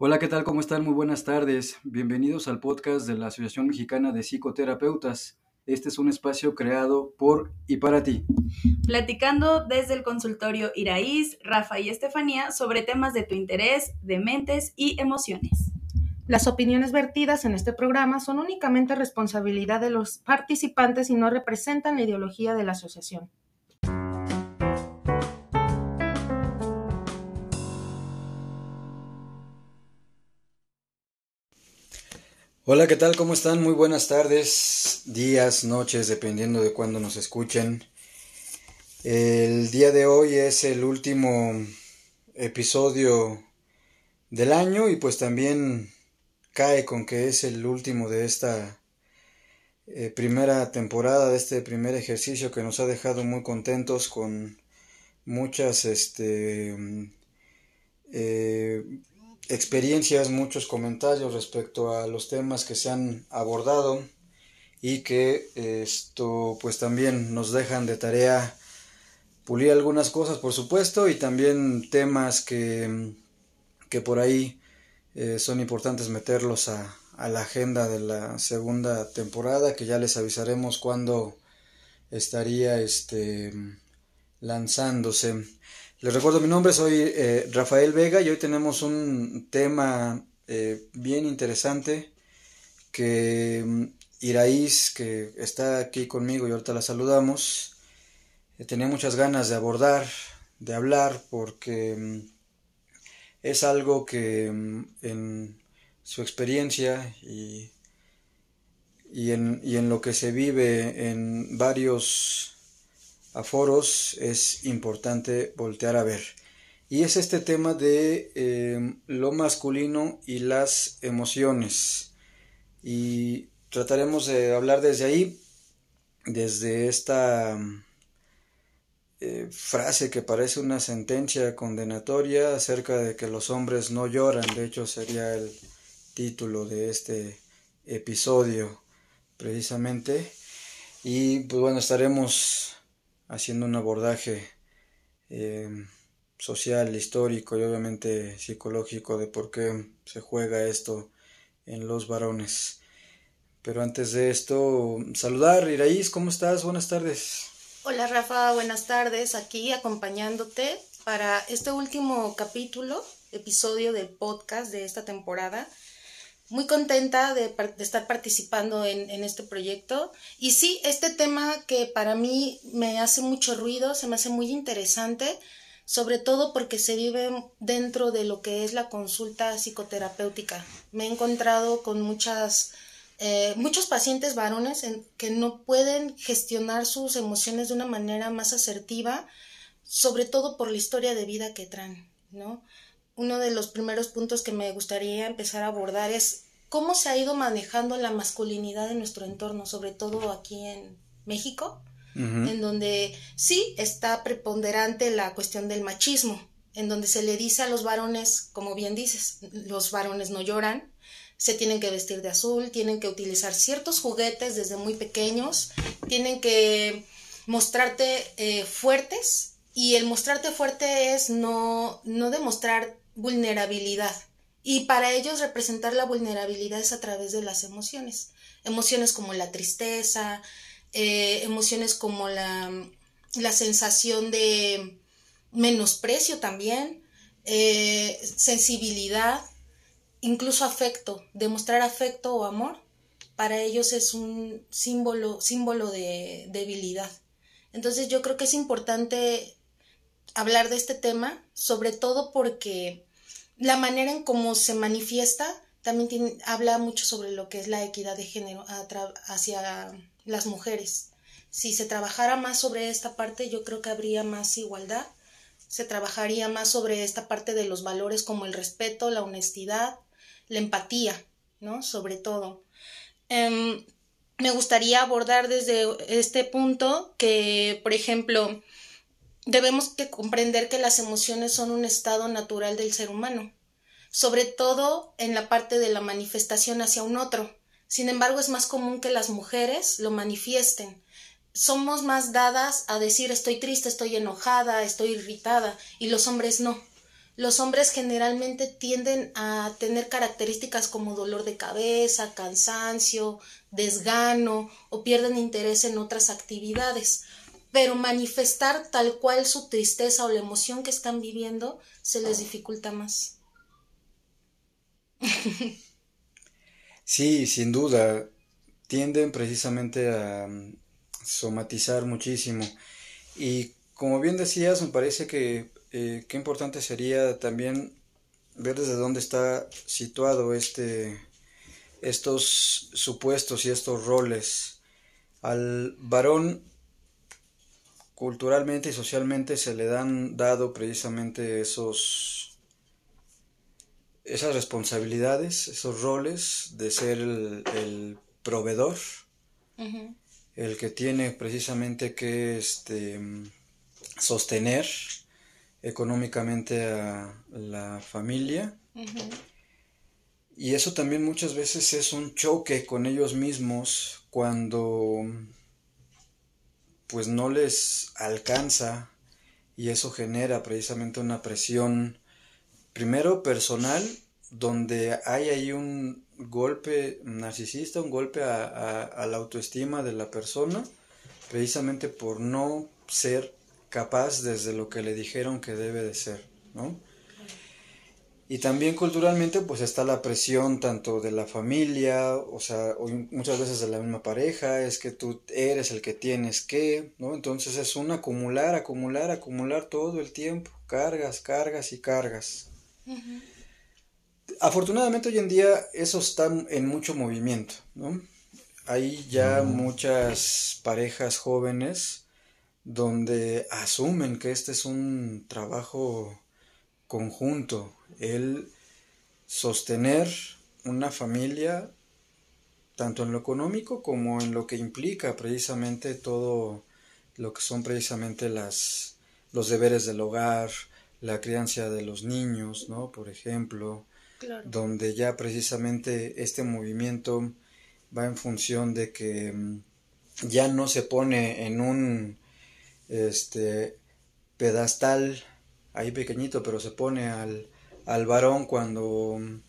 Hola, ¿qué tal? ¿Cómo están? Muy buenas tardes. Bienvenidos al podcast de la Asociación Mexicana de Psicoterapeutas. Este es un espacio creado por y para ti. Platicando desde el consultorio Iraíz, Rafa y Estefanía sobre temas de tu interés, de mentes y emociones. Las opiniones vertidas en este programa son únicamente responsabilidad de los participantes y no representan la ideología de la asociación. Hola, ¿qué tal? ¿Cómo están? Muy buenas tardes, días, noches, dependiendo de cuándo nos escuchen. El día de hoy es el último episodio del año y pues también cae con que es el último de esta eh, primera temporada, de este primer ejercicio que nos ha dejado muy contentos con muchas este, eh, experiencias, muchos comentarios respecto a los temas que se han abordado y que esto pues también nos dejan de tarea pulir algunas cosas por supuesto y también temas que, que por ahí eh, son importantes meterlos a, a, la agenda de la segunda temporada que ya les avisaremos cuando estaría este lanzándose. Les recuerdo mi nombre, soy eh, Rafael Vega y hoy tenemos un tema eh, bien interesante que mm, Iraíz, que está aquí conmigo y ahorita la saludamos, eh, tenía muchas ganas de abordar, de hablar, porque mm, es algo que mm, en su experiencia y, y, en, y en lo que se vive en varios foros es importante voltear a ver. Y es este tema de em, lo masculino y las emociones. Y trataremos de hablar desde ahí, desde esta eh, frase que parece una sentencia condenatoria acerca de que los hombres no lloran. De hecho, sería el título de este episodio, precisamente. Y pues bueno, estaremos haciendo un abordaje eh, social, histórico y obviamente psicológico de por qué se juega esto en los varones. Pero antes de esto, saludar, Iraíz, ¿cómo estás? Buenas tardes. Hola Rafa, buenas tardes, aquí acompañándote para este último capítulo, episodio del podcast de esta temporada muy contenta de, estar participando en, este proyecto. Y sí, este tema que para mí me hace mucho ruido, se me hace muy interesante, sobre todo porque se vive dentro de lo que es la consulta psicoterapéutica. Me he encontrado con muchas, eh, muchos pacientes varones que no pueden gestionar sus emociones de una manera más asertiva, sobre todo por la historia de vida que traen, ¿no? Uno de los primeros puntos que me gustaría empezar a abordar es cómo se ha ido manejando la masculinidad en nuestro entorno, sobre todo aquí en México, en donde sí está preponderante la cuestión del machismo, en donde se le dice a los varones, como bien dices, los varones no lloran, se tienen que vestir de azul, tienen que utilizar ciertos juguetes desde muy pequeños, tienen que mostrarte eh, fuertes y el mostrarte fuerte es no, no demostrar vulnerabilidad. Y para ellos representar la vulnerabilidad es a través de las emociones. Emociones como la tristeza, eh, emociones como la, la, sensación de menosprecio también, eh, sensibilidad, incluso afecto, demostrar afecto o amor, para ellos es un símbolo, símbolo de debilidad. Entonces yo creo que es importante hablar de este tema, sobre todo porque la manera en cómo se manifiesta también habla mucho sobre lo que es la equidad de género hacia las mujeres. Si se trabajara más sobre esta parte, yo creo que habría más igualdad. Se trabajaría más sobre esta parte de los valores como el respeto, la honestidad, la empatía, ¿no? Sobre todo. Em, me gustaría abordar desde este punto que, por ejemplo, debemos que comprender que las emociones son un estado natural del ser humano, sobre todo en la parte de la manifestación hacia un otro. Sin embargo, es más común que las mujeres lo manifiesten. Somos más dadas a decir estoy triste, estoy enojada, estoy irritada, y los hombres no. los hombres generalmente tienden a tener características como dolor de cabeza, cansancio, desgano o pierden interés en otras actividades. Pero manifestar tal cual su tristeza o la emoción que están viviendo se les dificulta más. Sí, sin duda, tienden precisamente a mm, somatizar muchísimo. Y como bien decías, me parece que eh, qué importante sería también ver desde dónde está situado este, estos supuestos y estos roles. Al varón culturalmente y socialmente se le dan dado precisamente esos esas responsabilidades, esos roles de ser el, proveedor, el que tiene precisamente que este, sostener económicamente a la familia. Y eso también muchas veces es un choque con ellos mismos cuando pues no les alcanza y eso genera precisamente una presión primero personal donde hay ahí un golpe narcisista, un golpe a, la autoestima de la persona precisamente por no ser capaz desde lo que le dijeron que debe de ser, ¿no? Y también culturalmente pues está la presión tanto de la familia, o sea, muchas veces de la misma pareja, es que tú eres el que tienes que, ¿no? Entonces es un acumular, acumular, acumular todo el tiempo, cargas, cargas y cargas. Afortunadamente hoy en día eso está en mucho movimiento, ¿no? Hay ya muchas parejas jóvenes donde asumen que este es un trabajo conjunto, el sostener una familia tanto en lo económico como en lo que implica precisamente todo lo que son precisamente las los deberes del hogar, la crianza de los niños, ¿no? Por ejemplo, donde ya precisamente este movimiento va en función de que mm, ya no se pone en un este pedestal ahí pequeñito, pero se pone al, al varón cuando mm,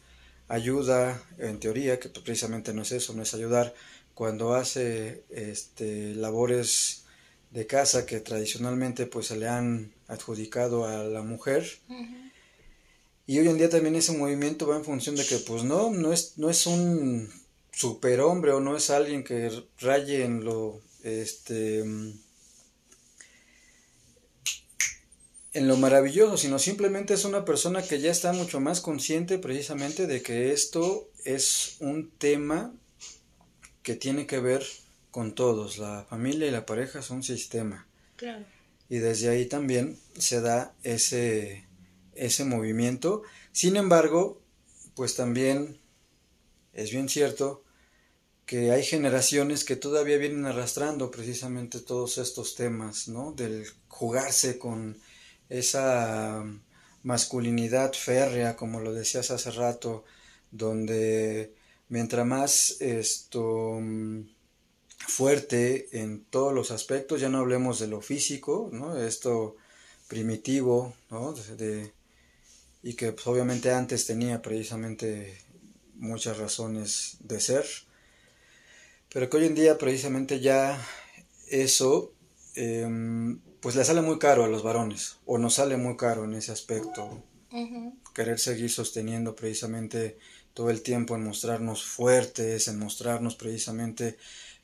ayuda, en teoría, que precisamente no es eso, no es ayudar, cuando hace este, labores de casa que tradicionalmente pues se le han adjudicado a la mujer. Y hoy en día también ese movimiento va en función de que pues no, no es, no es un superhombre o no es alguien que raye en lo este mm, en lo maravilloso, sino simplemente es una persona que ya está mucho más consciente precisamente de que esto es un tema que tiene que ver con todos. La familia y la pareja son un sistema. Claro. Y desde ahí también se da ese, ese movimiento. Sin embargo, pues también es bien cierto que hay generaciones que todavía vienen arrastrando precisamente todos estos temas, ¿no? Del jugarse con esa masculinidad férrea, como lo decías hace rato, donde mientras más esto mm, fuerte en todos los aspectos, ya no hablemos de lo físico, ¿no? Esto primitivo, ¿no? y que pues, obviamente antes tenía precisamente muchas razones de ser, pero que hoy en día precisamente ya eso em, pues le sale muy caro a los varones, o nos sale muy caro en ese aspecto. Querer seguir sosteniendo precisamente todo el tiempo en mostrarnos fuertes, en mostrarnos precisamente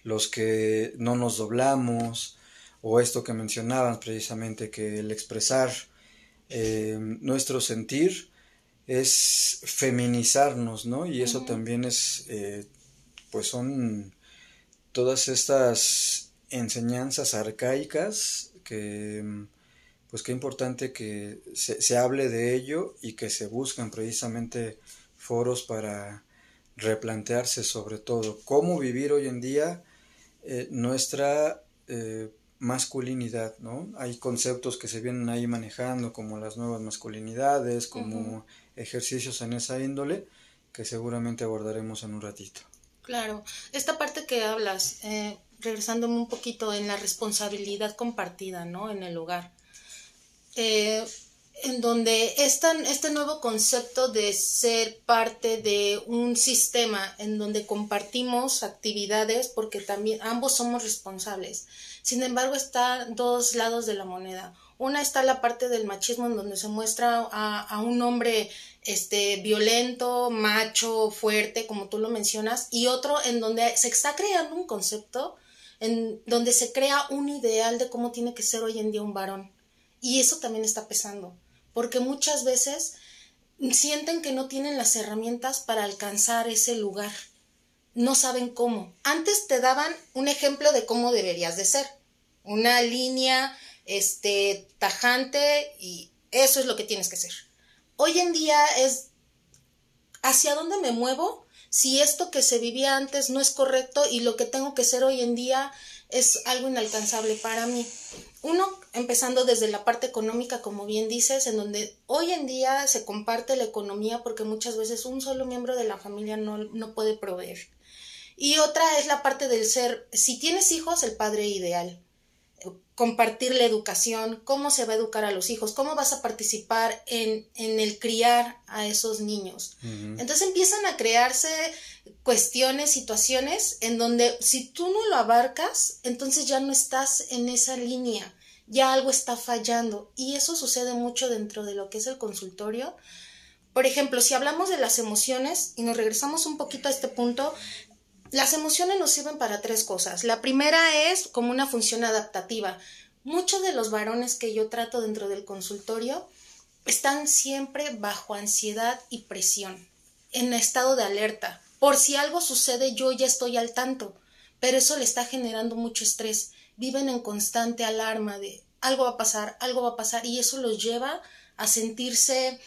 los que no nos doblamos, o esto que mencionaban precisamente, que el expresar eh, nuestro sentir es feminizarnos, ¿no? Y eso también es, eh, pues son todas estas enseñanzas arcaicas que pues qué importante que se, hable de ello y que se busquen precisamente foros para replantearse sobre todo cómo vivir hoy en día eh, nuestra eh, masculinidad, ¿no? Hay conceptos que se vienen ahí manejando como las nuevas masculinidades, como ejercicios en esa índole que seguramente abordaremos en un ratito. Claro, esta parte que hablas, eh, regresándome un poquito en la responsabilidad compartida, ¿no? En el hogar. Eh, en donde este nuevo concepto de ser parte de un sistema en donde compartimos actividades porque también ambos somos responsables. Sin embargo, están dos lados de la moneda. Una está la parte del machismo en donde se muestra a, a, un hombre este, violento, macho, fuerte, como tú lo mencionas, y otro en donde se está creando un concepto, en donde se crea un ideal de cómo tiene que ser hoy en día un varón. Y eso también está pesando, porque muchas veces sienten que no tienen las herramientas para alcanzar ese lugar. No saben cómo. Antes te daban un ejemplo de cómo deberías de ser. Una línea este, tajante y eso es lo que tienes que ser. Hoy en día es hacia dónde me muevo si esto que se vivía antes no es correcto y lo que tengo que ser hoy en día es algo inalcanzable para mí. Uno, empezando desde la parte económica, como bien dices, en donde hoy en día se comparte la economía porque muchas veces un solo miembro de la familia no, no puede proveer. Y otra es la parte del ser, si tienes hijos, el padre ideal compartir la educación, cómo se va a educar a los hijos, cómo vas a participar en, en el criar a esos niños. Entonces empiezan a crearse cuestiones, situaciones en donde si tú no lo abarcas, entonces ya no estás en esa línea, ya algo está fallando. Y eso sucede mucho dentro de lo que es el consultorio. Por ejemplo, si hablamos de las emociones y nos regresamos un poquito a este punto, las emociones nos sirven para tres cosas. La primera es como una función adaptativa. Muchos de los varones que yo trato dentro del consultorio están siempre bajo ansiedad y presión, en estado de alerta. Por si algo sucede, yo ya estoy al tanto, pero eso le está generando mucho estrés. Viven en constante alarma de algo va a pasar, algo va a pasar, y eso los lleva a sentirse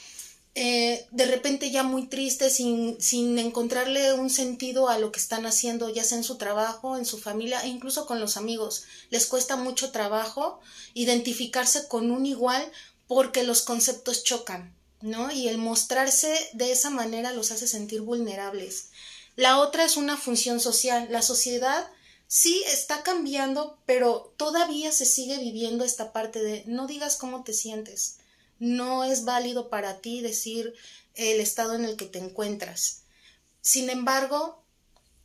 eh, de repente ya muy tristes, sin, sin encontrarle un sentido a lo que están haciendo, ya sea en su trabajo, en su familia e incluso con los amigos. Les cuesta mucho trabajo identificarse con un igual porque los conceptos chocan, ¿no? Y el mostrarse de esa manera los hace sentir vulnerables. La otra es una función social. La sociedad sí está cambiando, pero todavía se sigue viviendo esta parte de no digas cómo te sientes no es válido para ti decir el estado en el que te encuentras. Sin embargo,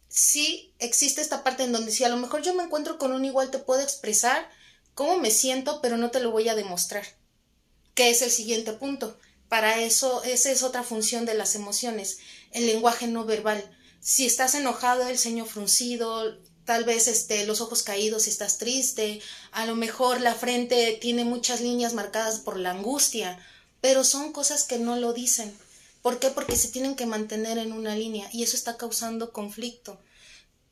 sí existe esta parte en donde si a lo mejor yo me encuentro con un igual te puedo expresar cómo me siento, pero no te lo voy a demostrar. ¿Qué es el siguiente punto? Para eso, esa es otra función de las emociones, el lenguaje no verbal. Si estás enojado, el ceño fruncido, tal vez este, los ojos caídos si estás triste, a lo mejor la frente tiene muchas líneas marcadas por la angustia, pero son cosas que no lo dicen. ¿Por qué? Porque se tienen que mantener en una línea y eso está causando conflicto.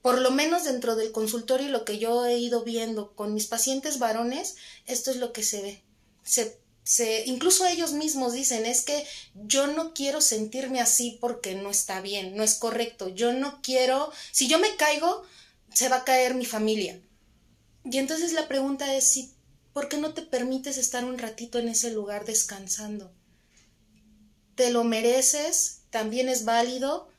Por lo menos dentro del consultorio lo que yo he ido viendo con mis pacientes varones, esto es lo que se ve. Se, se, incluso ellos mismos dicen, es que yo no quiero sentirme así porque no está bien, no es correcto. Yo no quiero, si yo me caigo, se va a caer mi familia. Y entonces la pregunta es si, ¿por qué no te permites estar un ratito en ese lugar descansando? Te lo mereces, también es válido,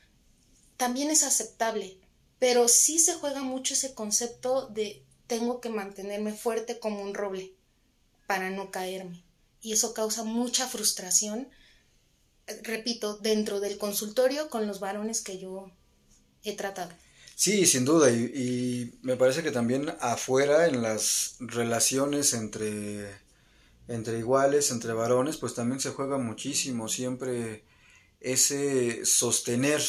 también es aceptable, pero sí se juega mucho ese concepto de tengo que mantenerme fuerte como un roble para no caerme. Y eso causa mucha frustración, repito, dentro del consultorio con los varones que yo he tratado. Sí, sin duda, y, me parece que también afuera, en las relaciones entre, entre iguales, entre varones, pues también se juega muchísimo, siempre ese sostener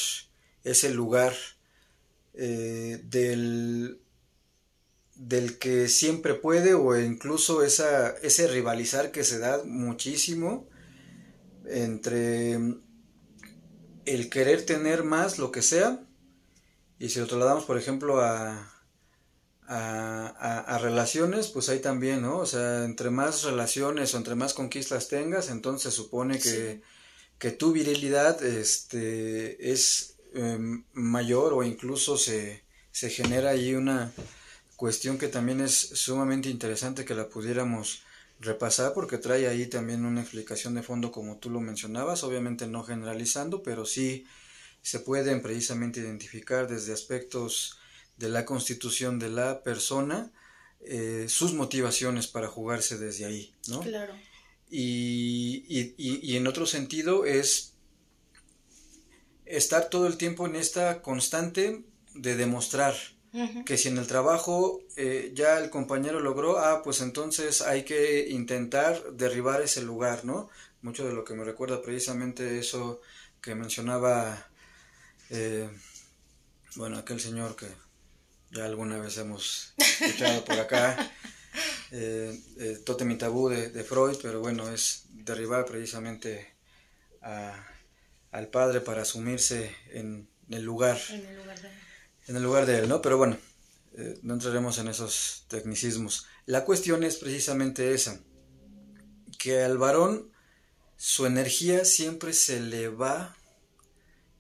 ese lugar eh, del, del que siempre puede o incluso esa, ese rivalizar que se da muchísimo entre el querer tener más, lo que sea, y si lo trasladamos, por ejemplo, a, a, relaciones, pues ahí también, ¿no? O sea, entre más relaciones o entre más conquistas tengas, entonces supone que, que tu virilidad este, es em, mayor o incluso se, se genera ahí una cuestión que también es sumamente interesante que la pudiéramos repasar porque trae ahí también una explicación de fondo como tú lo mencionabas, obviamente no generalizando, pero sí se pueden precisamente identificar desde aspectos de la constitución de la persona eh, sus motivaciones para jugarse desde ahí, ¿no? Claro. Y, y, y, en otro sentido es estar todo el tiempo en esta constante de demostrar que si en el trabajo eh, ya el compañero logró, ah, pues entonces hay que intentar derribar ese lugar, ¿no? Mucho de lo que me recuerda precisamente eso que mencionaba, eh, bueno, aquel señor que ya alguna vez hemos escuchado por acá, eh, eh, Totem y Tabú de, Freud, pero bueno, es derribar precisamente al padre para asumirse en, el lugar. En el lugar de él. En el lugar de él, ¿no? Pero bueno, eh, no entraremos en esos tecnicismos. La cuestión es precisamente esa, que al varón su energía siempre se le va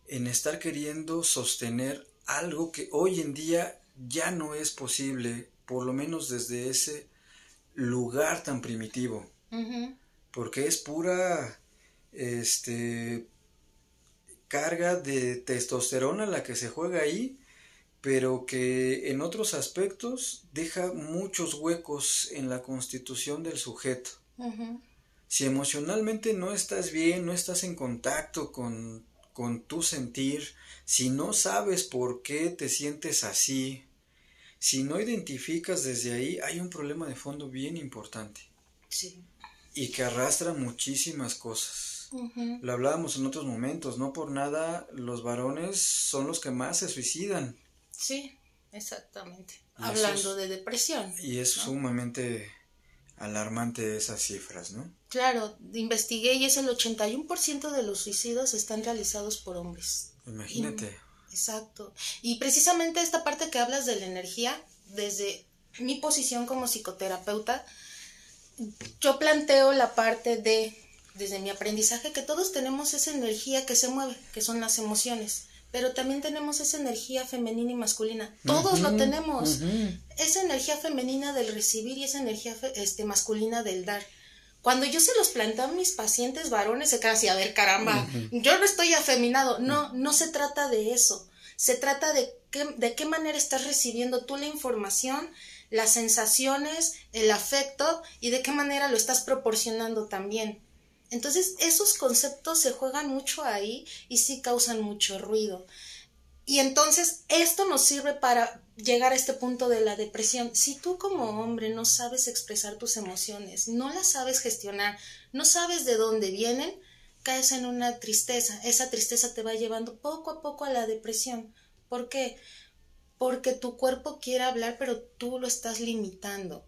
en estar queriendo sostener algo que hoy en día ya no es posible, por lo menos desde ese lugar tan primitivo, porque es pura este carga de testosterona la que se juega ahí, pero que en otros aspectos deja muchos huecos en la constitución del sujeto. Si emocionalmente no estás bien, no estás en contacto con, con tu sentir, si no sabes por qué te sientes así, si no identificas desde ahí, hay un problema de fondo bien importante. Sí. Y que arrastra muchísimas cosas. Lo hablábamos en otros momentos, no por nada los varones son los que más se suicidan. Sí, exactamente. Hablando de depresión. Y es sumamente alarmante esas cifras, ¿no? Claro, investigué y es el 81% de los suicidios están realizados por hombres. Imagínate. Exacto. Y precisamente esta parte que hablas de la energía, desde mi posición como psicoterapeuta, yo planteo la parte de, desde mi aprendizaje, que todos tenemos esa energía que se mueve, que son las emociones, pero también tenemos esa energía femenina y masculina. Todos lo tenemos. Esa energía femenina del recibir y esa energía este, masculina del dar. Cuando yo se los planteo a mis pacientes varones, se quedan así, a ver, caramba, yo no estoy afeminado. No, no se trata de eso. Se trata de, qué, de qué manera estás recibiendo tú la información, las sensaciones, el afecto y de qué manera lo estás proporcionando también. Entonces, esos conceptos se juegan mucho ahí y sí causan mucho ruido. Y entonces, esto nos sirve para llegar a este punto de la depresión. Si tú como hombre no sabes expresar tus emociones, no las sabes gestionar, no sabes de dónde vienen, caes en una tristeza. Esa tristeza te va llevando poco a poco a la depresión. ¿Por qué? Porque tu cuerpo quiere hablar, pero tú lo estás limitando.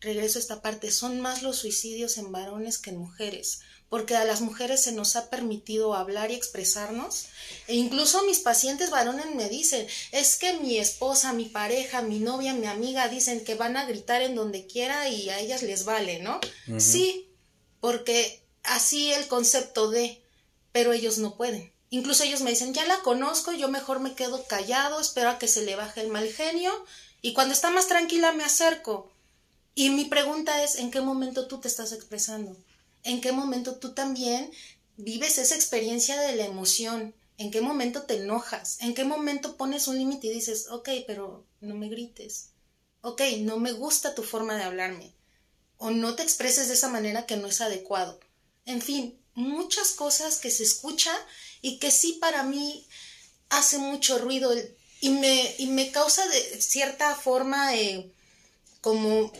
Regreso a esta parte, son más los suicidios en varones que en mujeres porque a las mujeres se nos ha permitido hablar y expresarnos. E incluso mis pacientes varones me dicen, es que mi esposa, mi pareja, mi novia, mi amiga dicen que van a gritar en donde quiera y a ellas les vale, ¿no? Sí, porque así el concepto de, pero ellos no pueden. Incluso ellos me dicen, ya la conozco, yo mejor me quedo callado, espero a que se le baje el mal genio y cuando está más tranquila me acerco. Y mi pregunta es, ¿en qué momento tú te estás expresando? En qué momento tú también vives esa experiencia de la emoción, en qué momento te enojas, en qué momento pones un límite y dices, ok, pero no me grites, ok, no me gusta tu forma de hablarme, o no te expreses de esa manera que no es adecuado. En fin, muchas cosas que se escucha y que sí para mí hace mucho ruido y me, y me causa de cierta forma eh, como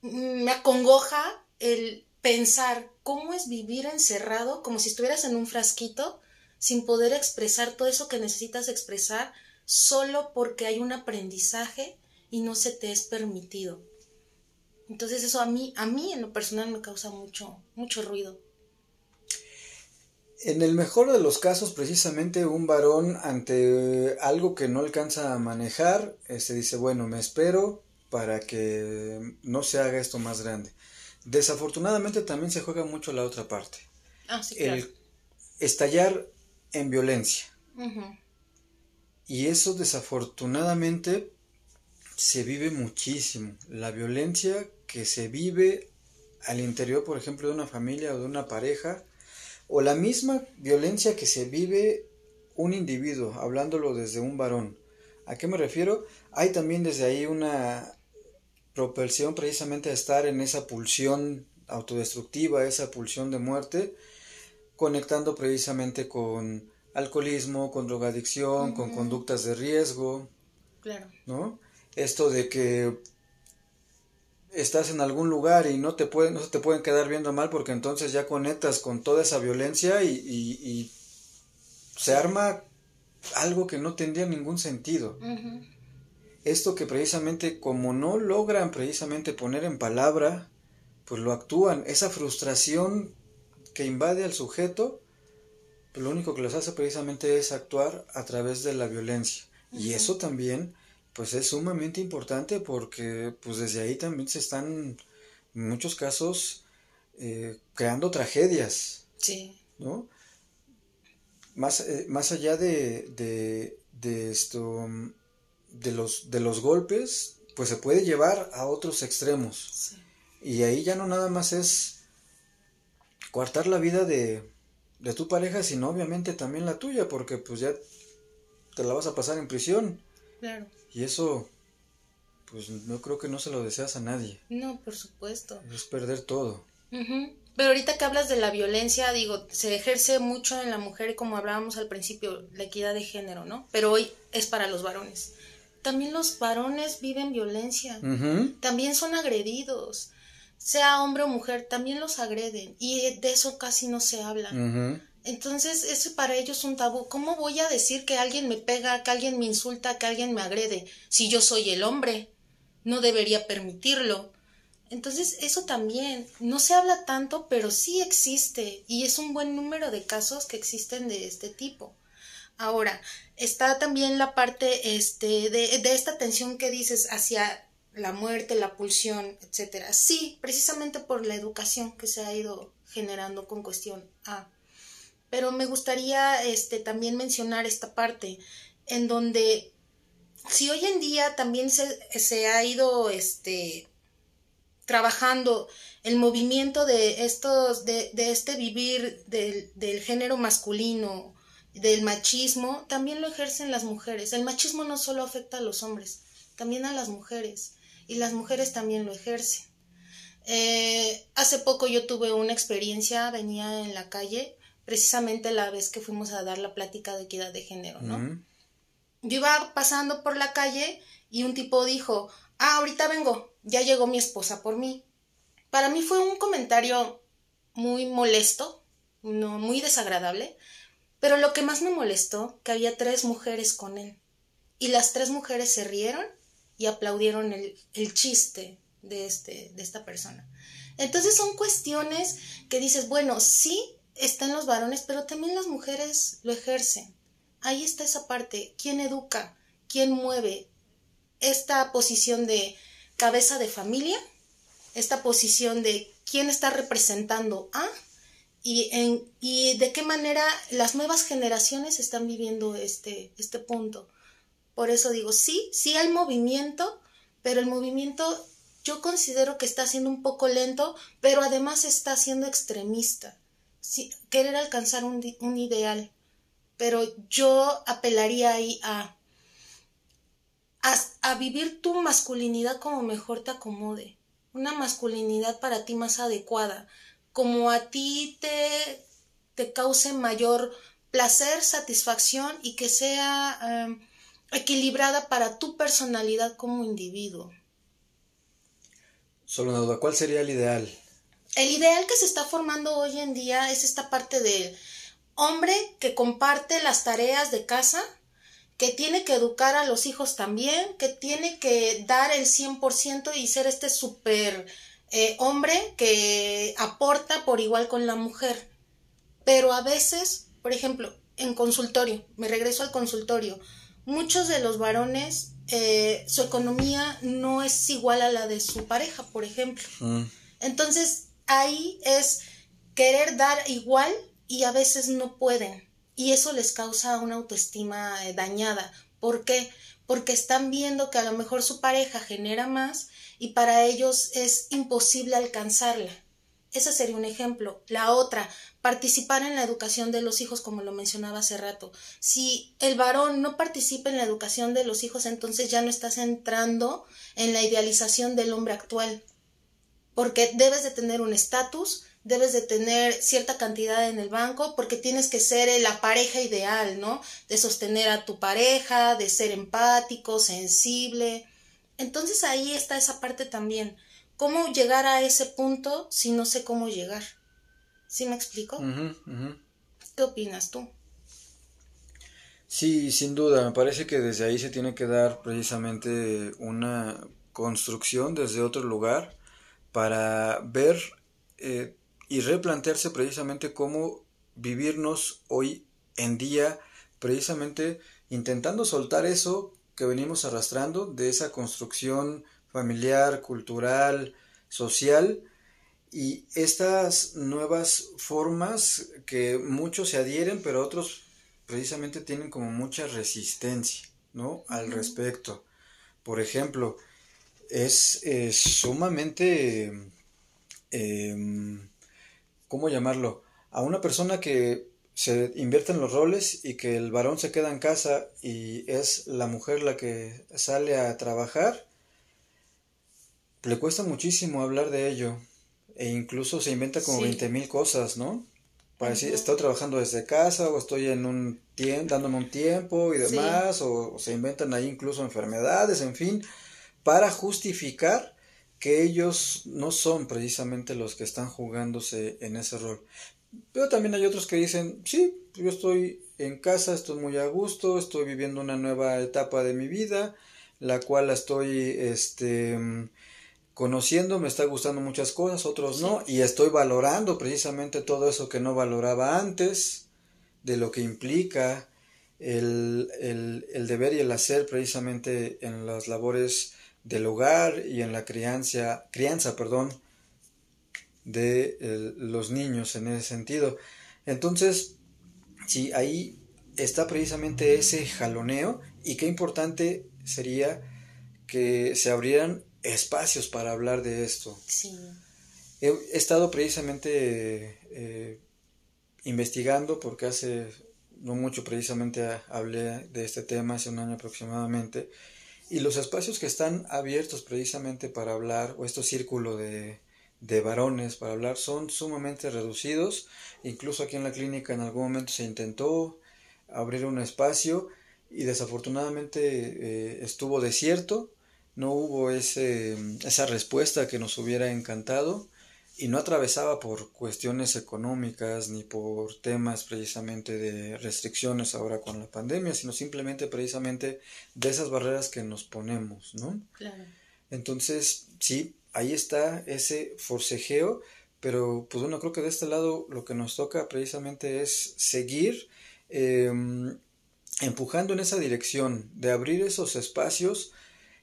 me acongoja el pensar cómo es vivir encerrado como si estuvieras en un frasquito sin poder expresar todo eso que necesitas expresar solo porque hay un aprendizaje y no se te es permitido. Entonces eso a mí, a mí en lo personal me causa mucho, mucho ruido. En el mejor de los casos, precisamente un varón ante algo que no alcanza a manejar, se este, dice, bueno, me espero para que no se haga esto más grande. Desafortunadamente también se juega mucho la otra parte. Ah, sí, claro. El estallar en violencia. Y eso desafortunadamente se vive muchísimo. La violencia que se vive al interior, por ejemplo, de una familia o de una pareja, o la misma violencia que se vive un individuo, hablándolo desde un varón. ¿A qué me refiero? Hay también desde ahí una propulsión precisamente a estar en esa pulsión autodestructiva, esa pulsión de muerte, conectando precisamente con alcoholismo, con drogadicción, con conductas de riesgo. Claro. ¿No? Esto de que estás en algún lugar y no te pueden, no te pueden quedar viendo mal porque entonces ya conectas con toda esa violencia y, y, se arma algo que no tendría ningún sentido. Esto que precisamente como no logran precisamente poner en palabra, pues lo actúan. Esa frustración que invade al sujeto, pues lo único que los hace precisamente es actuar a través de la violencia. Y eso también pues es sumamente importante porque pues desde ahí también se están en muchos casos eh, creando tragedias. Sí. ¿No? Más, eh, más allá de, de, esto de los, de los golpes, pues se puede llevar a otros extremos. Y ahí ya no nada más es coartar la vida de, de tu pareja, sino obviamente también la tuya, porque pues ya te la vas a pasar en prisión. Claro. Y eso, pues no creo que no se lo deseas a nadie. No, por supuesto. Es perder todo. Pero ahorita que hablas de la violencia, digo, se ejerce mucho en la mujer, como hablábamos al principio, la equidad de género, ¿no? Pero hoy es para los varones. También los varones viven violencia, también son agredidos, sea hombre o mujer, también los agreden y de eso casi no se habla. Entonces, eso para ellos es un tabú. ¿Cómo voy a decir que alguien me pega, que alguien me insulta, que alguien me agrede? Si yo soy el hombre, no debería permitirlo. Entonces, eso también no se habla tanto, pero sí existe y es un buen número de casos que existen de este tipo. Ahora, está también la parte este, de, de esta tensión que dices hacia la muerte, la pulsión, etcétera. Sí, precisamente por la educación que se ha ido generando con cuestión a pero me gustaría este, también mencionar esta parte en donde si hoy en día también se, se ha ido este, trabajando el movimiento de estos, de, de este vivir del, del, género masculino, del machismo, también lo ejercen las mujeres. El machismo no solo afecta a los hombres, también a las mujeres, y las mujeres también lo ejercen. Eh, hace poco yo tuve una experiencia, venía en la calle precisamente la vez que fuimos a dar la plática de equidad de género, ¿no? Yo iba pasando por la calle y un tipo dijo, ah, ahorita vengo, ya llegó mi esposa por mí. Para mí fue un comentario muy molesto, no, muy desagradable, pero lo que más me molestó, que había tres mujeres con él. Y las tres mujeres se rieron y aplaudieron el, el chiste de, este, de esta persona. Entonces son cuestiones que dices, bueno, sí, están los varones, pero también las mujeres lo ejercen. Ahí está esa parte. ¿Quién educa? ¿Quién mueve esta posición de cabeza de familia? Esta posición de quién está representando a y, en, y de qué manera las nuevas generaciones están viviendo este, este punto. Por eso digo, sí, sí hay movimiento, pero el movimiento yo considero que está siendo un poco lento, pero además está siendo extremista. Querer alcanzar un, un ideal, pero yo apelaría ahí a, a, vivir tu masculinidad como mejor te acomode, una masculinidad para ti más adecuada, como a ti te, te cause mayor placer, satisfacción y que sea em, equilibrada para tu personalidad como individuo. Solo una duda, ¿cuál sería el ideal? el ideal que se está formando hoy en día es esta parte del hombre que comparte las tareas de casa, que tiene que educar a los hijos también, que tiene que dar el 100% y ser este super eh, hombre que aporta por igual con la mujer. Pero a veces, por ejemplo, en consultorio, me regreso al consultorio, muchos de los varones, eh, su economía no es igual a la de su pareja, por ejemplo. Mm. Entonces, ahí es querer dar igual y a veces no pueden. Y eso les causa una autoestima eh, dañada. ¿Por qué? Porque están viendo que a lo mejor su pareja genera más y para ellos es imposible alcanzarla. Ese sería un ejemplo. La otra, participar en la educación de los hijos, como lo mencionaba hace rato. Si el varón no participa en la educación de los hijos, entonces ya no estás entrando en la idealización del hombre actual porque debes de tener un estatus, debes de tener cierta cantidad en el banco, porque tienes que ser la pareja ideal, ¿no? De sostener a tu pareja, de ser empático, sensible. Entonces ahí está esa parte también. ¿Cómo llegar a ese punto si no sé cómo llegar? ¿Sí me explico? ¿Qué opinas tú? Sí, sin duda, me parece que desde ahí se tiene que dar precisamente una construcción desde otro lugar para ver eh, y replantearse precisamente cómo vivirnos hoy en día, precisamente intentando soltar eso que venimos arrastrando de esa construcción familiar, cultural, social, y estas nuevas formas que muchos se adhieren, pero otros precisamente tienen como mucha resistencia, ¿no? Al respecto. Por ejemplo, es sumamente, em, ¿cómo llamarlo? A una persona que se invierte en los roles y que el varón se queda en casa y es la mujer la que sale a trabajar, le cuesta muchísimo hablar de ello e incluso se inventa como veinte mil cosas, ¿no? Para decir, estoy trabajando desde casa o estoy en un tiempo, dándome un tiempo y demás, o, se inventan ahí incluso enfermedades, en fin, para justificar que ellos no son precisamente los que están jugándose en ese rol. Pero también hay otros que dicen, sí, yo estoy en casa, estoy muy a gusto, estoy viviendo una nueva etapa de mi vida, la cual estoy, este, conociendo, me está gustando muchas cosas, otros no, y estoy valorando precisamente todo eso que no valoraba antes, de lo que implica el, el, deber y el hacer precisamente en las labores del hogar y en la crianza, crianza perdón, de los niños en ese sentido. Entonces, sí, ahí está precisamente ese jaloneo y qué importante sería que se abrieran espacios para hablar de esto. He, estado precisamente eh, investigando porque hace no mucho precisamente hablé de este tema, hace un año aproximadamente, y los espacios que están abiertos precisamente para hablar, o estos círculos de, de varones para hablar, son sumamente reducidos. Incluso aquí en la clínica en algún momento se intentó abrir un espacio y desafortunadamente eh, estuvo desierto no hubo ese, esa respuesta que nos hubiera encantado y no atravesaba por cuestiones económicas ni por temas precisamente de restricciones ahora con la pandemia, sino simplemente precisamente de esas barreras que nos ponemos, ¿no? Claro. Entonces, sí, ahí está ese forcejeo, pero pues bueno, creo que de este lado lo que nos toca precisamente es seguir em, empujando en esa dirección, de abrir esos espacios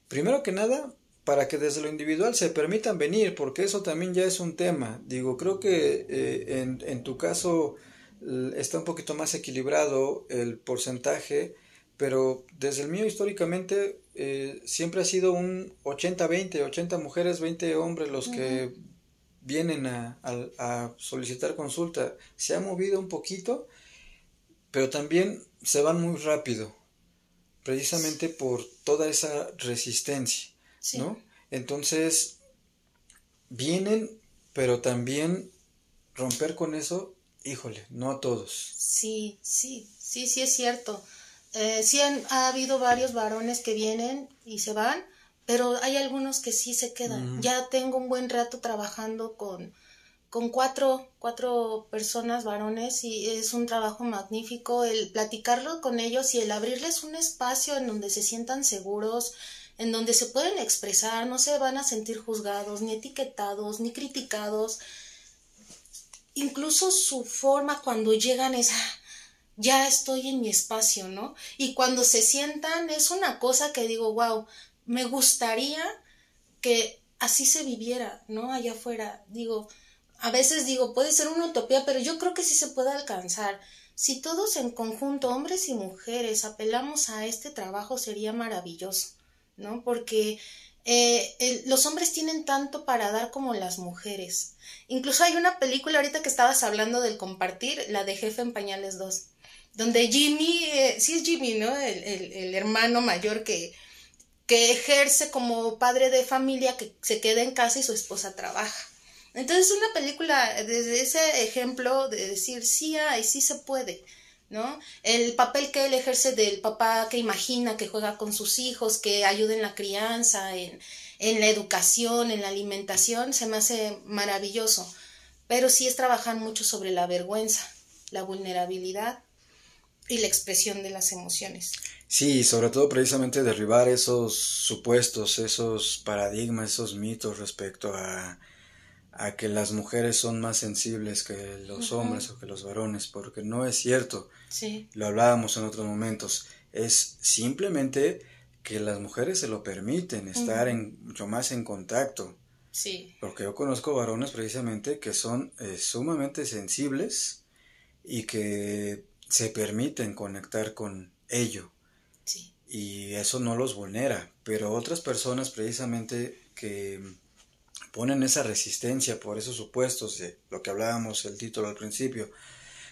Primero que nada, para que desde lo individual se permitan venir, porque eso también ya es un tema. Digo, creo que eh, en, en, tu caso está un poquito más equilibrado el porcentaje, pero desde el mío históricamente eh, siempre ha sido un 80-20, 80 mujeres, 20 hombres los que vienen a, a, solicitar consulta. Se ha movido un poquito, pero también se van muy rápido precisamente por toda esa resistencia, ¿no? Entonces, vienen, pero también romper con eso, híjole, no a todos. Sí, sí, sí, sí es cierto. Eh, sí ha habido varios varones que vienen y se van, pero hay algunos que sí se quedan. Ya tengo un buen rato trabajando con, con cuatro, cuatro personas varones y es un trabajo magnífico el platicarlo con ellos y el abrirles un espacio en donde se sientan seguros, en donde se pueden expresar, no se van a sentir juzgados, ni etiquetados, ni criticados. Incluso su forma cuando llegan es, ah, ya estoy en mi espacio, ¿no? Y cuando se sientan es una cosa que digo, wow, me gustaría que así se viviera, ¿no? Allá afuera. Digo, a veces digo, puede ser una utopía, pero yo creo que sí se puede alcanzar. Si todos en conjunto, hombres y mujeres, apelamos a este trabajo, sería maravilloso, ¿no? Porque eh, los hombres tienen tanto para dar como las mujeres. Incluso hay una película ahorita que estabas hablando del compartir, la de Jefe en Pañales 2, donde Jimmy, eh, sí es Jimmy, ¿no? El, el, el hermano mayor que que ejerce como padre de familia que se queda en casa y su esposa trabaja. Entonces una película desde ese ejemplo de decir sí hay, sí se puede, ¿no? El papel que él ejerce del papá que imagina, que juega con sus hijos, que ayuda en la crianza, en, en la educación, en la alimentación, se me hace maravilloso. Pero sí es trabajar mucho sobre la vergüenza, la vulnerabilidad y la expresión de las emociones. Sí, sobre todo precisamente derribar esos supuestos, esos paradigmas, esos mitos respecto a, a que las mujeres son más sensibles que los hombres o que los varones, porque no es cierto. Sí. Lo hablábamos en otros momentos. Es simplemente que las mujeres se lo permiten, estar en, mucho más en contacto. Sí. Porque yo conozco varones precisamente que son eh, sumamente sensibles y que se permiten conectar con ello. Sí. Y eso no los vulnera. Pero otras personas precisamente que ponen esa resistencia por esos supuestos de lo que hablábamos el título al principio,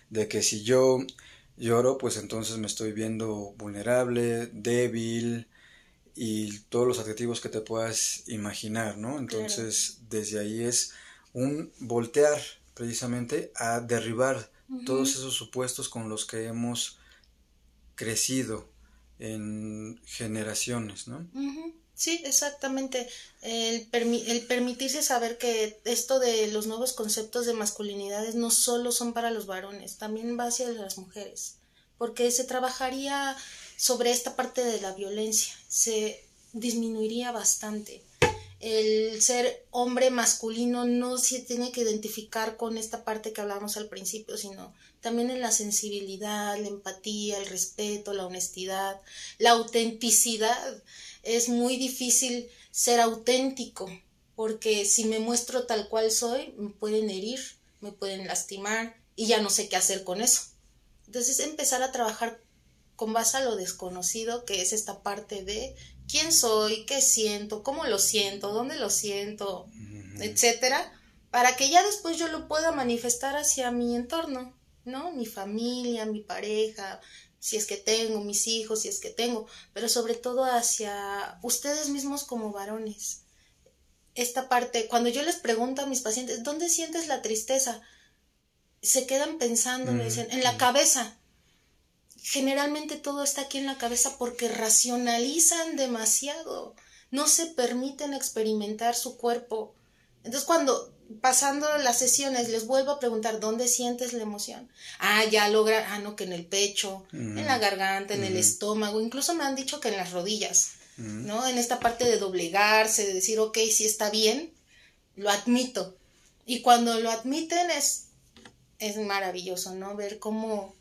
de que si yo lloro, pues entonces me estoy viendo vulnerable, débil, y todos los adjetivos que te puedas imaginar, ¿no? Entonces, desde ahí es un voltear precisamente a derribar todos esos supuestos con los que hemos crecido en generaciones, ¿no? Sí, exactamente. El, el permitirse saber que esto de los nuevos conceptos de masculinidades no solo son para los varones, también va hacia las mujeres, porque se trabajaría sobre esta parte de la violencia, se disminuiría bastante. El ser hombre masculino no se tiene que identificar con esta parte que hablábamos al principio, sino también en la sensibilidad, la empatía, el respeto, la honestidad, la autenticidad. Es muy difícil ser auténtico, porque si me muestro tal cual soy, me pueden herir, me pueden lastimar y ya no sé qué hacer con eso. Entonces empezar a trabajar con base a lo desconocido, que es esta parte de quién soy, qué siento, cómo lo siento, dónde lo siento, etcétera, para que ya después yo lo pueda manifestar hacia mi entorno, ¿no? Mi familia, mi pareja, si es que tengo, mis hijos, si es que tengo, pero sobre todo hacia ustedes mismos como varones. Esta parte, cuando yo les pregunto a mis pacientes, ¿dónde sientes la tristeza? Se quedan pensando, me dicen, en la cabeza generalmente todo está aquí en la cabeza porque racionalizan demasiado, no se permiten experimentar su cuerpo. Entonces cuando pasando las sesiones les vuelvo a preguntar dónde sientes la emoción. Ah, ya logra, ah, no, que en el pecho, en la garganta, en el estómago, incluso me han dicho que en las rodillas, ¿no? En esta parte de doblegarse, de decir, ok, si está bien, lo admito. Y cuando lo admiten es, es maravilloso, ¿no? Ver cómo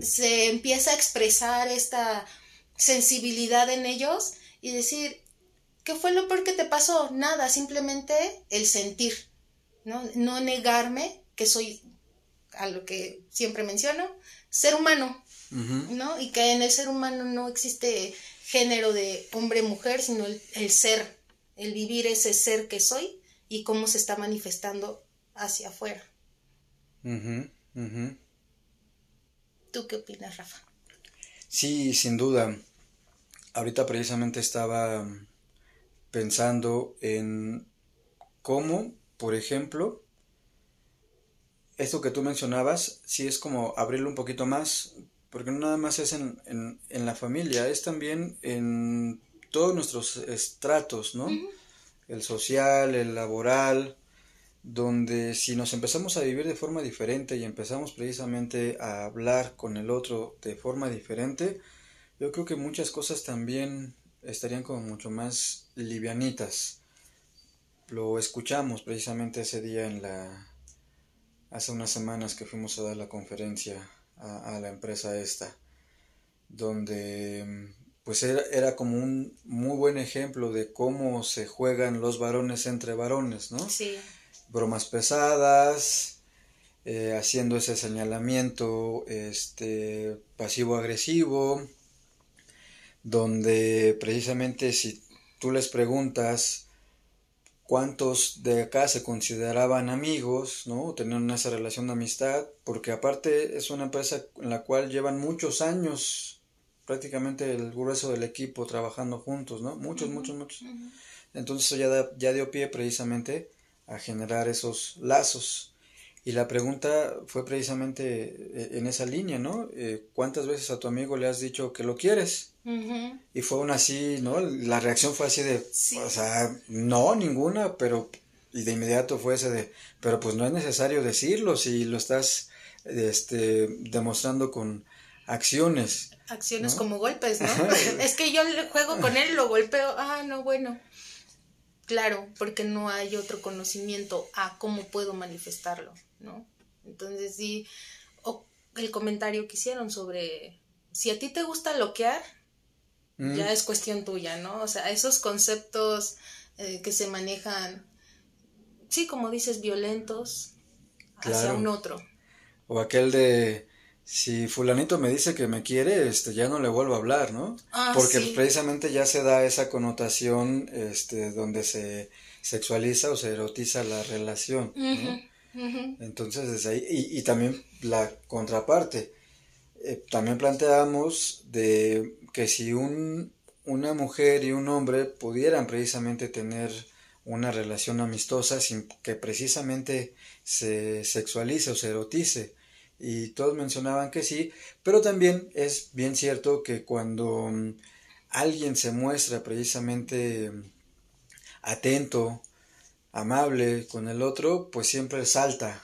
se empieza a expresar esta sensibilidad en ellos y decir, ¿qué fue lo peor que te pasó? Nada, simplemente el sentir, ¿no? No negarme que soy, a lo que siempre menciono, ser humano, ¿no? Y que en el ser humano no existe género de hombre-mujer, sino el, ser, el vivir ese ser que soy y cómo se está manifestando hacia afuera. ¿Tú qué opinas, Rafa? Sí, sin duda. Ahorita precisamente estaba pensando en cómo, por ejemplo, esto que tú mencionabas, sí es como abrirlo un poquito más, porque no nada más es en, en, la familia, es también en todos nuestros estratos, ¿no? El social, el laboral, donde si nos empezamos a vivir de forma diferente y empezamos precisamente a hablar con el otro de forma diferente, yo creo que muchas cosas también estarían como mucho más livianitas. Lo escuchamos precisamente ese día en la hace unas semanas que fuimos a dar la conferencia a, la empresa esta, donde pues era, era, como un muy buen ejemplo de cómo se juegan los varones entre varones, ¿no? Sí bromas pesadas, eh, haciendo ese señalamiento este, pasivo-agresivo, donde precisamente si tú les preguntas cuántos de acá se consideraban amigos, ¿no? Tenían esa relación de amistad, porque aparte es una empresa en la cual llevan muchos años prácticamente el grueso del equipo trabajando juntos, ¿no? Muchos, muchos, muchos. Entonces eso ya, ya dio pie precisamente a generar esos lazos. Y la pregunta fue precisamente eh, en esa línea, ¿no? Eh, ¿Cuántas veces a tu amigo le has dicho que lo quieres? Y fue una así, ¿no? La reacción fue así de, o sea, no, ninguna, pero, y de inmediato fue ese de, pero pues no es necesario decirlo si lo estás, este, demostrando con acciones. Acciones como golpes, ¿no? es que yo juego con él, lo golpeo, ah, no, bueno. Claro, porque no hay otro conocimiento a cómo puedo manifestarlo, ¿no? Entonces sí, o el comentario que hicieron sobre si a ti te gusta loquear, ya mm. es cuestión tuya, ¿no? O sea, esos conceptos eh, que se manejan, sí, como dices, violentos hacia un otro. O aquel de si fulanito me dice que me quiere, este, ya no le vuelvo a hablar, ¿no? Ah, Porque precisamente ya se da esa connotación, este, donde se sexualiza o se erotiza la relación, Entonces, desde ahí, y, y también la contraparte, eh, también planteamos de que si un, una mujer y un hombre pudieran precisamente tener una relación amistosa sin que precisamente se sexualice o se erotice, y todos mencionaban que sí, pero también es bien cierto que cuando mm, alguien se muestra precisamente mm, atento, amable con el otro, pues siempre salta.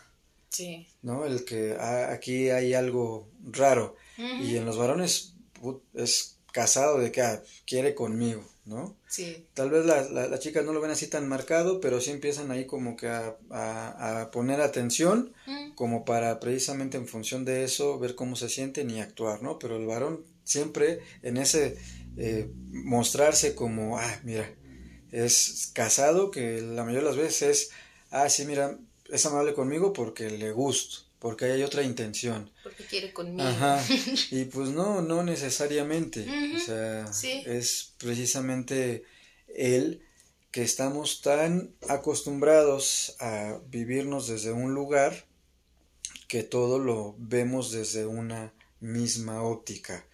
Sí. ¿No? El que ah, aquí hay algo raro. Y en los varones es casado de que ah, quiere conmigo. ¿No? Sí. Tal vez las la, chicas no lo ven así tan marcado, pero sí empiezan ahí como que a, a, poner atención, mm. como para precisamente en función de eso ver cómo se sienten y actuar, ¿no? Pero el varón siempre en ese eh, mostrarse como, ah, mira, es casado, que la mayoría de las veces es, ah, sí, mira, es amable conmigo porque le gusto porque hay otra intención. Porque quiere conmigo. Ajá. Y pues no, no necesariamente. O sea, es precisamente él que estamos tan acostumbrados a vivirnos desde un lugar que todo lo vemos desde una misma óptica.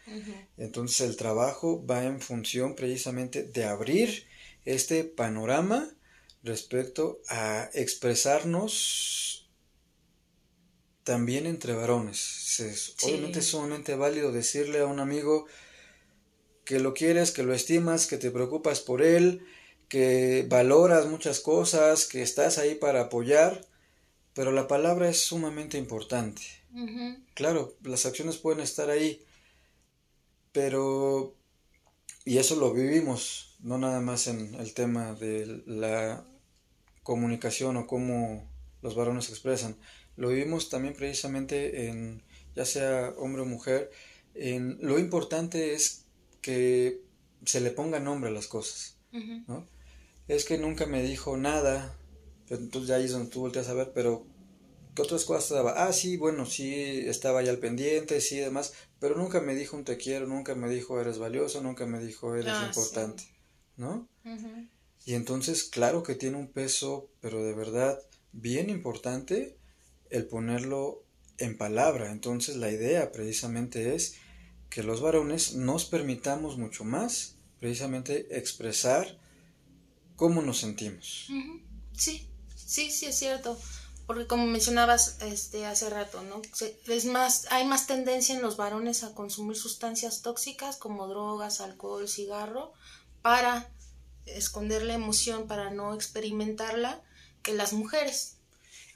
Entonces el trabajo va en función precisamente de abrir este panorama respecto a expresarnos también entre varones. Es, Obviamente es sumamente válido decirle a un amigo que lo quieres, que lo estimas, que te preocupas por él, que valoras muchas cosas, que estás ahí para apoyar, pero la palabra es sumamente importante. Claro, las acciones pueden estar ahí, pero... Y eso lo vivimos, no nada más en el tema de la comunicación o cómo los varones expresan, lo vivimos también precisamente en, ya sea hombre o mujer, en, lo importante es que se le ponga nombre a las cosas, ¿no? Es que nunca me dijo nada, entonces ya ahí es donde tú volteas a ver, pero ¿qué otras cosas daba? Ah, sí, bueno, sí, estaba ya al pendiente, sí, demás, pero nunca me dijo un te quiero, nunca me dijo eres valioso, nunca me dijo eres ah, importante, ¿no? Y entonces, claro que tiene un peso, pero de verdad bien importante el ponerlo en palabra. Entonces la idea precisamente es que los varones nos permitamos mucho más precisamente expresar cómo nos sentimos. Sí, sí, sí es cierto. Porque como mencionabas este hace rato, ¿no? Es más, hay más tendencia en los varones a consumir sustancias tóxicas como drogas, alcohol, cigarro, para esconder la emoción, para no experimentarla, que las mujeres.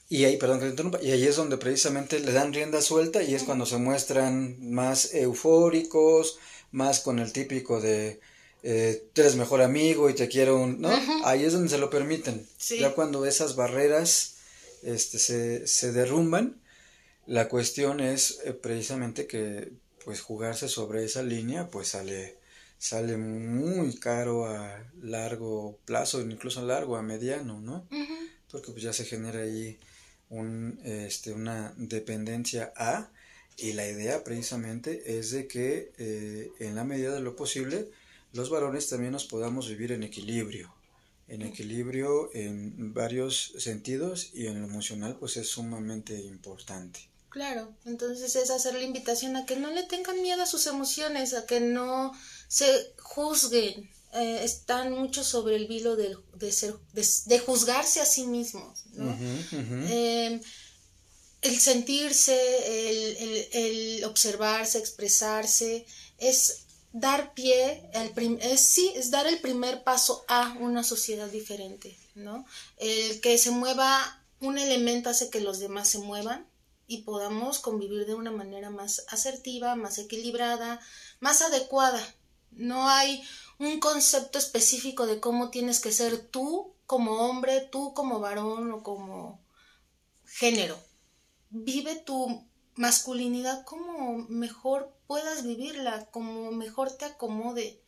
Y ahí, perdón que te interrumpa, y ahí es donde precisamente le dan rienda suelta y es cuando se muestran más eufóricos, más con el típico de eh, tú eres mejor amigo y te quiero, ¿no? Ahí es donde se lo permiten. Ya cuando esas barreras este, se, se derrumban, la cuestión es eh, precisamente que pues jugarse sobre esa línea pues sale sale muy caro a largo plazo, incluso a largo, a mediano, ¿no? Porque pues ya se genera ahí un, este, una dependencia a y la idea precisamente es de que eh, en la medida de lo posible los varones también nos podamos vivir en equilibrio. En equilibrio en varios sentidos y en lo emocional pues es sumamente importante. Claro, entonces es hacer la invitación a que no le tengan miedo a sus emociones, a que no se juzguen. Eh, están mucho sobre el vilo de, de, ser, de, juzgarse a sí mismos. ¿no? Em, el sentirse, el, el, el, observarse, expresarse, es dar pie, el es, sí, es dar el primer paso a una sociedad diferente, ¿no? El que se mueva un elemento hace que los demás se muevan y podamos convivir de una manera más asertiva, más equilibrada, más adecuada. No hay un concepto específico de cómo tienes que ser tú como hombre, tú como varón o como género. Vive tu masculinidad como mejor puedas vivirla, como mejor te acomode.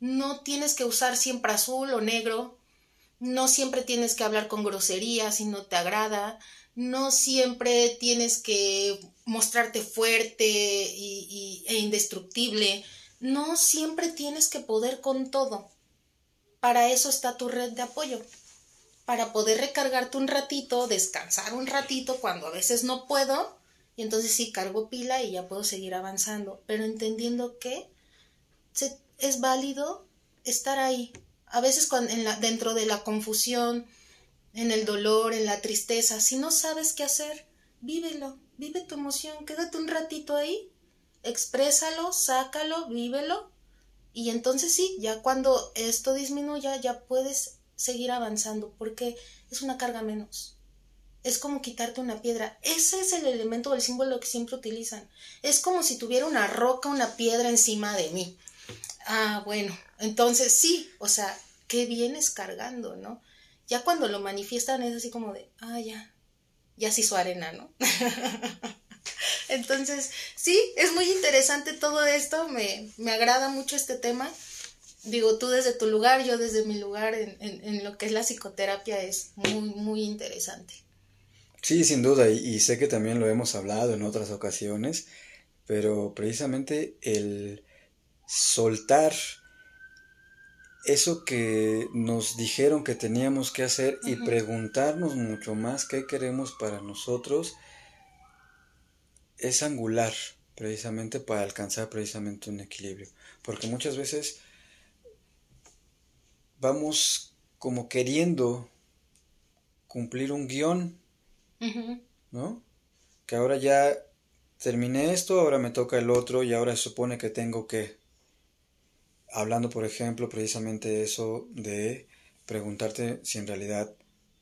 No tienes que usar siempre azul o negro, no siempre tienes que hablar con grosería si no te agrada, no siempre tienes que mostrarte fuerte y, e indestructible, no siempre tienes que poder con todo. Para eso está tu red de apoyo, para poder recargarte un ratito, descansar un ratito cuando a veces no puedo y entonces sí cargo pila y ya puedo seguir avanzando, pero entendiendo que es válido estar ahí. A veces cuando, dentro de la confusión, en el dolor, en la tristeza, si no sabes qué hacer, vívelo, vive tu emoción, quédate un ratito ahí, exprésalo, sácalo, vívelo y entonces sí, ya cuando esto disminuya ya puedes seguir avanzando porque es una carga menos es como quitarte una piedra. Ese es el elemento o el símbolo que siempre utilizan. Es como si tuviera una roca, una piedra encima de mí. Ah, bueno, entonces sí, o sea, ¿qué vienes cargando, no? Ya cuando lo manifiestan es así como de, ah, ya, ya sí su arena, ¿no? entonces, sí, es muy interesante todo esto, me, me agrada mucho este tema digo, tú desde tu lugar, yo desde mi lugar en, en, lo que es la psicoterapia es muy, muy interesante. Sí, sin duda, y, sé que también lo hemos hablado en otras ocasiones, pero precisamente el soltar eso que nos dijeron que teníamos que hacer y preguntarnos mucho más qué queremos para nosotros es angular precisamente para alcanzar precisamente un equilibrio porque muchas veces vamos como queriendo cumplir un guion ¿no? Que ahora ya terminé esto, ahora me toca el otro y ahora se supone que tengo que, hablando por ejemplo precisamente eso de preguntarte si en realidad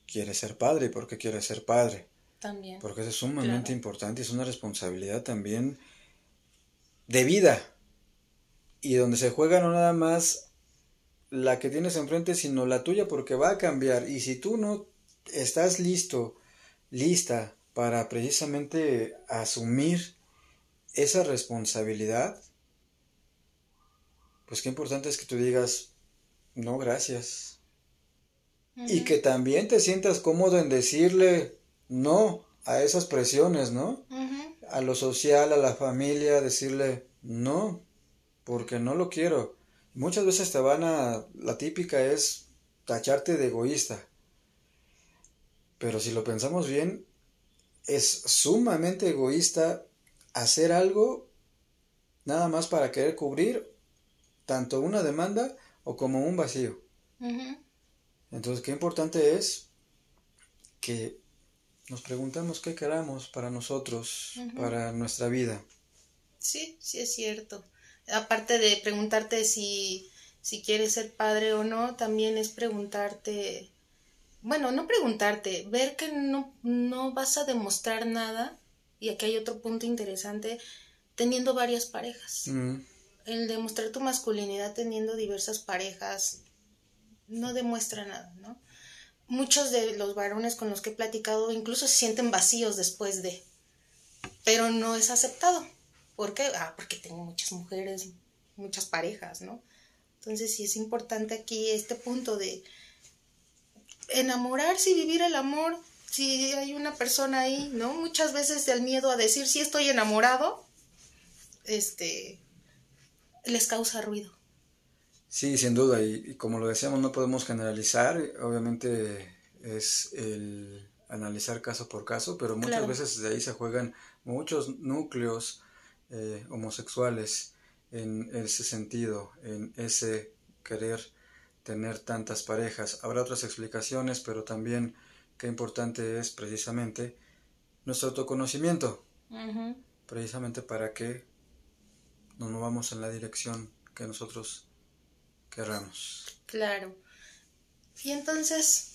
quieres ser padre y por qué quieres ser padre. También. Porque eso es sumamente importante, es una responsabilidad también de vida. Y donde se juega no nada más la que tienes enfrente, sino la tuya, porque va a cambiar. Y si tú no estás listo lista para precisamente asumir esa responsabilidad, pues qué importante es que tú digas, no, gracias. Y que también te sientas cómodo en decirle no a esas presiones, ¿no? A lo social, a la familia, decirle no, porque no lo quiero. Muchas veces te van a, la típica es tacharte de egoísta. Pero si lo pensamos bien, es sumamente egoísta hacer algo nada más para querer cubrir tanto una demanda o como un vacío. Entonces, qué importante es que nos preguntemos qué queramos para nosotros, para nuestra vida. Sí, sí es cierto. Aparte de preguntarte si, si quieres ser padre o no, también es preguntarte bueno, no preguntarte, ver que no, no vas a demostrar nada, y aquí hay otro punto interesante, teniendo varias parejas. Mm. El demostrar tu masculinidad teniendo diversas parejas no demuestra nada, ¿no? Muchos de los varones con los que he platicado incluso se sienten vacíos después de, pero no es aceptado. ¿Por qué? Ah, porque tengo muchas mujeres, muchas parejas, ¿no? Entonces sí es importante aquí este punto de enamorarse y vivir el amor si hay una persona ahí, ¿no? Muchas veces el miedo a decir si estoy enamorado, este, les causa ruido. Sí, sin duda, y, como lo decíamos, no podemos generalizar, obviamente es el analizar caso por caso, pero muchas veces de ahí se juegan muchos núcleos eh, homosexuales en ese sentido, en ese querer tener tantas parejas. Habrá otras explicaciones, pero también qué importante es precisamente nuestro autoconocimiento, precisamente para que nos movamos en la dirección que nosotros querramos. Claro. Y entonces,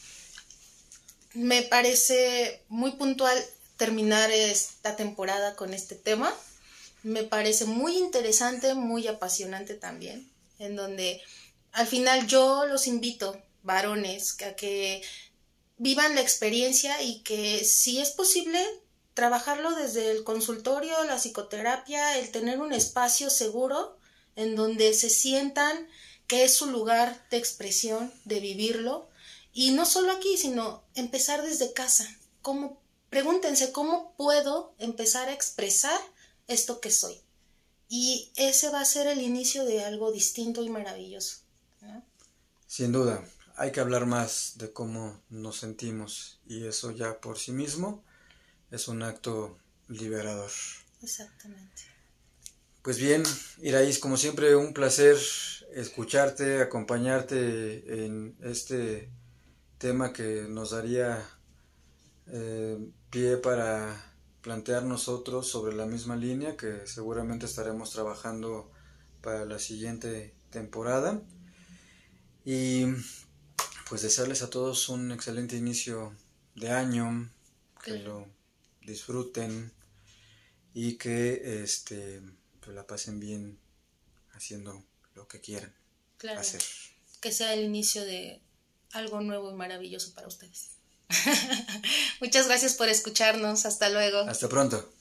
me parece muy puntual terminar esta temporada con este tema. Me parece muy interesante, muy apasionante también, en donde al final yo los invito, varones, a que vivan la experiencia y que si es posible trabajarlo desde el consultorio, la psicoterapia, el tener un espacio seguro en donde se sientan que es su lugar de expresión, de vivirlo, y no solo aquí, sino empezar desde casa. ¿Cómo, pregúntense cómo puedo empezar a expresar esto que soy. Y ese va a ser el inicio de algo distinto y maravilloso. Sin duda, hay que hablar más de cómo nos sentimos y eso ya por sí mismo es un acto liberador. Exactamente. Pues bien, Iraís, como siempre, un placer escucharte, acompañarte en este tema que nos daría eh, pie para plantear nosotros sobre la misma línea que seguramente estaremos trabajando para la siguiente temporada. Y pues desearles a todos un excelente inicio de año, que lo disfruten y que este pues la pasen bien haciendo lo que quieran hacer. Que sea el inicio de algo nuevo y maravilloso para ustedes. Muchas gracias por escucharnos. Hasta luego. Hasta pronto.